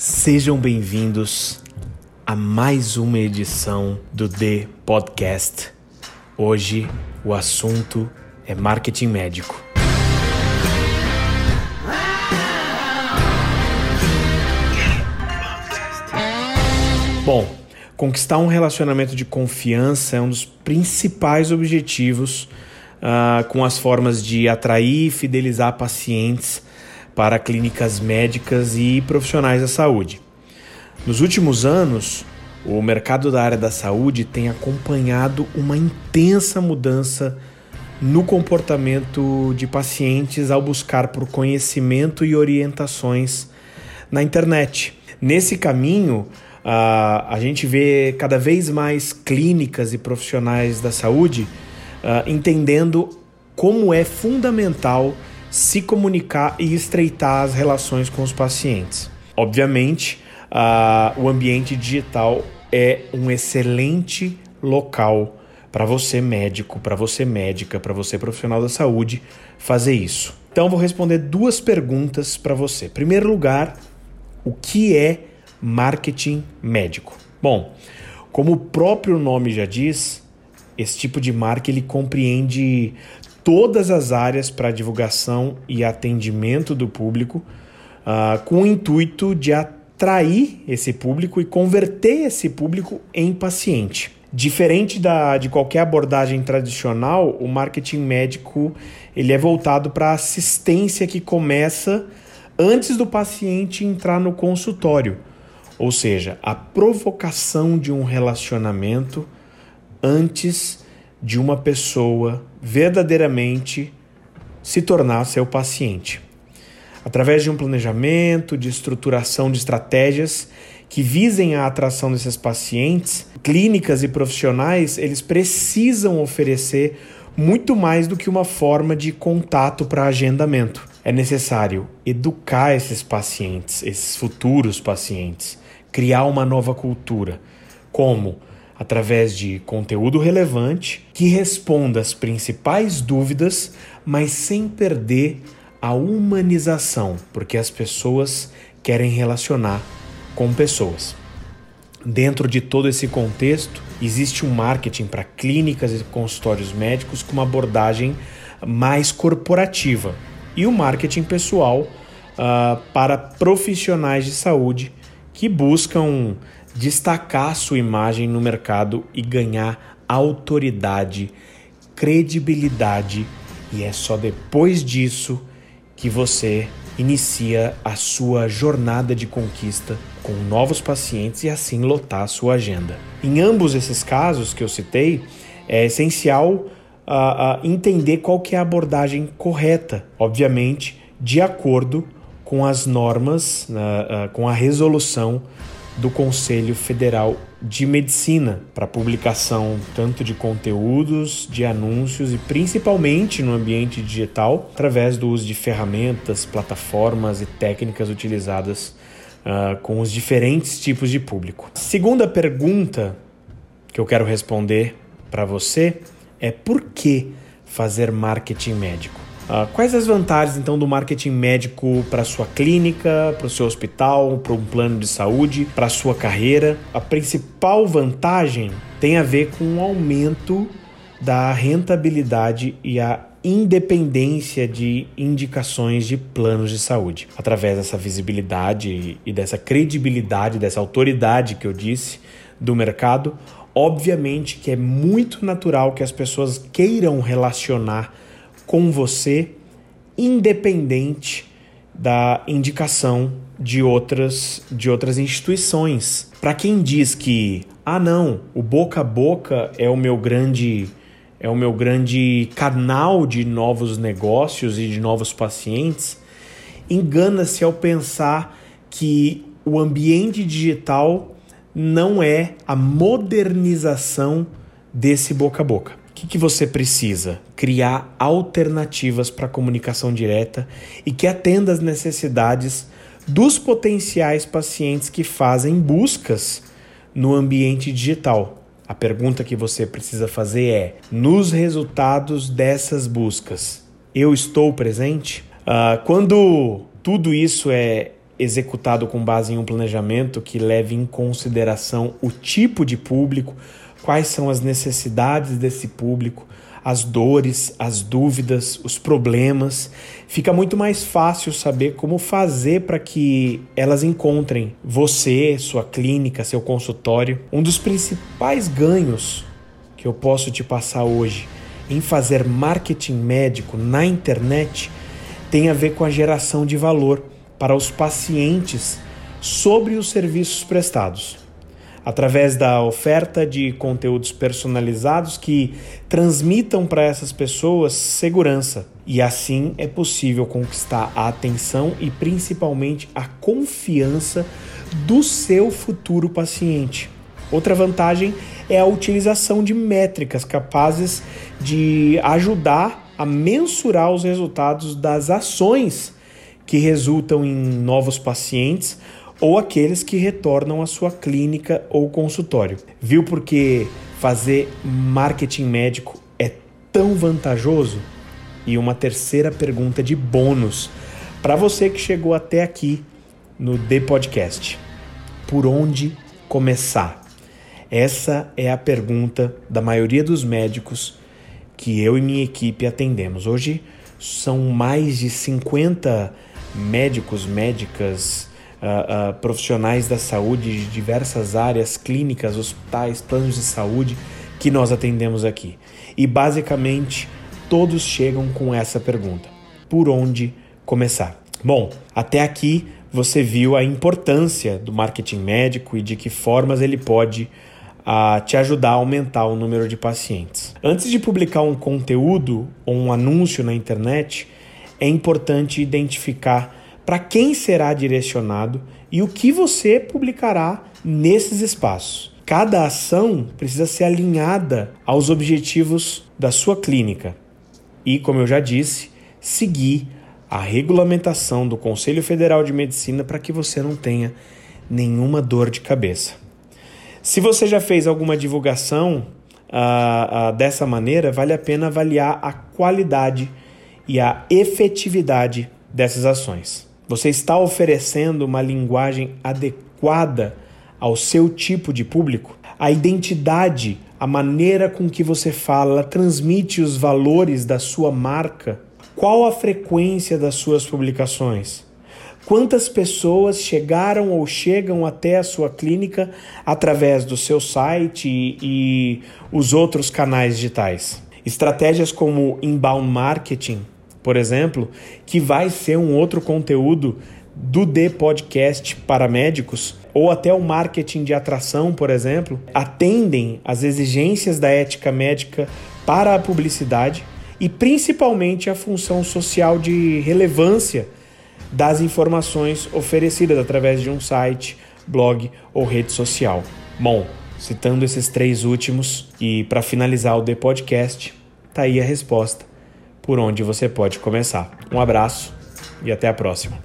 Sejam bem-vindos a mais uma edição do The Podcast. Hoje o assunto é marketing médico. Bom, conquistar um relacionamento de confiança é um dos principais objetivos uh, com as formas de atrair e fidelizar pacientes para clínicas médicas e profissionais da saúde. Nos últimos anos, o mercado da área da saúde tem acompanhado uma intensa mudança no comportamento de pacientes ao buscar por conhecimento e orientações na internet. Nesse caminho, a gente vê cada vez mais clínicas e profissionais da saúde entendendo como é fundamental se comunicar e estreitar as relações com os pacientes. Obviamente, uh, o ambiente digital é um excelente local para você médico, para você médica, para você profissional da saúde fazer isso. Então vou responder duas perguntas para você. Em primeiro lugar, o que é marketing médico? Bom, como o próprio nome já diz, esse tipo de marca ele compreende todas as áreas para divulgação e atendimento do público, uh, com o intuito de atrair esse público e converter esse público em paciente. Diferente da, de qualquer abordagem tradicional, o marketing médico ele é voltado para a assistência que começa antes do paciente entrar no consultório, ou seja, a provocação de um relacionamento antes de uma pessoa verdadeiramente se tornar seu paciente. Através de um planejamento, de estruturação de estratégias que visem a atração desses pacientes, clínicas e profissionais, eles precisam oferecer muito mais do que uma forma de contato para agendamento. É necessário educar esses pacientes, esses futuros pacientes, criar uma nova cultura. Como? Através de conteúdo relevante que responda às principais dúvidas, mas sem perder a humanização, porque as pessoas querem relacionar com pessoas. Dentro de todo esse contexto, existe um marketing para clínicas e consultórios médicos com uma abordagem mais corporativa e o marketing pessoal uh, para profissionais de saúde que buscam destacar sua imagem no mercado e ganhar autoridade, credibilidade, e é só depois disso que você inicia a sua jornada de conquista com novos pacientes e assim lotar a sua agenda. Em ambos esses casos que eu citei, é essencial uh, uh, entender qual que é a abordagem correta, obviamente de acordo com as normas, uh, com a resolução do Conselho Federal de Medicina para publicação tanto de conteúdos, de anúncios e principalmente no ambiente digital, através do uso de ferramentas, plataformas e técnicas utilizadas uh, com os diferentes tipos de público. Segunda pergunta que eu quero responder para você é por que fazer marketing médico? Uh, quais as vantagens então do marketing médico para sua clínica, para o seu hospital, para um plano de saúde, para sua carreira? A principal vantagem tem a ver com o aumento da rentabilidade e a independência de indicações de planos de saúde. Através dessa visibilidade e dessa credibilidade, dessa autoridade que eu disse do mercado, obviamente que é muito natural que as pessoas queiram relacionar com você, independente da indicação de outras de outras instituições. Para quem diz que ah não, o boca a boca é o meu grande é o meu grande canal de novos negócios e de novos pacientes, engana-se ao pensar que o ambiente digital não é a modernização desse boca a boca que, que você precisa? Criar alternativas para comunicação direta e que atenda às necessidades dos potenciais pacientes que fazem buscas no ambiente digital. A pergunta que você precisa fazer é: nos resultados dessas buscas, eu estou presente? Uh, quando tudo isso é executado com base em um planejamento que leve em consideração o tipo de público, quais são as necessidades desse público, as dores, as dúvidas, os problemas, fica muito mais fácil saber como fazer para que elas encontrem você, sua clínica, seu consultório. Um dos principais ganhos que eu posso te passar hoje em fazer marketing médico na internet tem a ver com a geração de valor para os pacientes sobre os serviços prestados através da oferta de conteúdos personalizados que transmitam para essas pessoas segurança. E assim é possível conquistar a atenção e principalmente a confiança do seu futuro paciente. Outra vantagem é a utilização de métricas capazes de ajudar a mensurar os resultados das ações que resultam em novos pacientes ou aqueles que retornam à sua clínica ou consultório. Viu porque fazer marketing médico é tão vantajoso? E uma terceira pergunta de bônus para você que chegou até aqui no The Podcast. Por onde começar? Essa é a pergunta da maioria dos médicos que eu e minha equipe atendemos. Hoje são mais de 50 médicos, médicas, uh, uh, profissionais da saúde de diversas áreas, clínicas, hospitais, planos de saúde que nós atendemos aqui. E basicamente todos chegam com essa pergunta: por onde começar? Bom, até aqui você viu a importância do marketing médico e de que formas ele pode uh, te ajudar a aumentar o número de pacientes. Antes de publicar um conteúdo ou um anúncio na internet, é importante identificar para quem será direcionado e o que você publicará nesses espaços. Cada ação precisa ser alinhada aos objetivos da sua clínica e, como eu já disse, seguir a regulamentação do Conselho Federal de Medicina para que você não tenha nenhuma dor de cabeça. Se você já fez alguma divulgação uh, uh, dessa maneira, vale a pena avaliar a qualidade e a efetividade dessas ações. Você está oferecendo uma linguagem adequada ao seu tipo de público? A identidade, a maneira com que você fala, transmite os valores da sua marca? Qual a frequência das suas publicações? Quantas pessoas chegaram ou chegam até a sua clínica através do seu site e, e os outros canais digitais? Estratégias como inbound marketing por exemplo, que vai ser um outro conteúdo do D Podcast para médicos, ou até o marketing de atração, por exemplo, atendem às exigências da ética médica para a publicidade e principalmente a função social de relevância das informações oferecidas através de um site, blog ou rede social. Bom, citando esses três últimos e para finalizar o The Podcast, tá aí a resposta por onde você pode começar. Um abraço e até a próxima.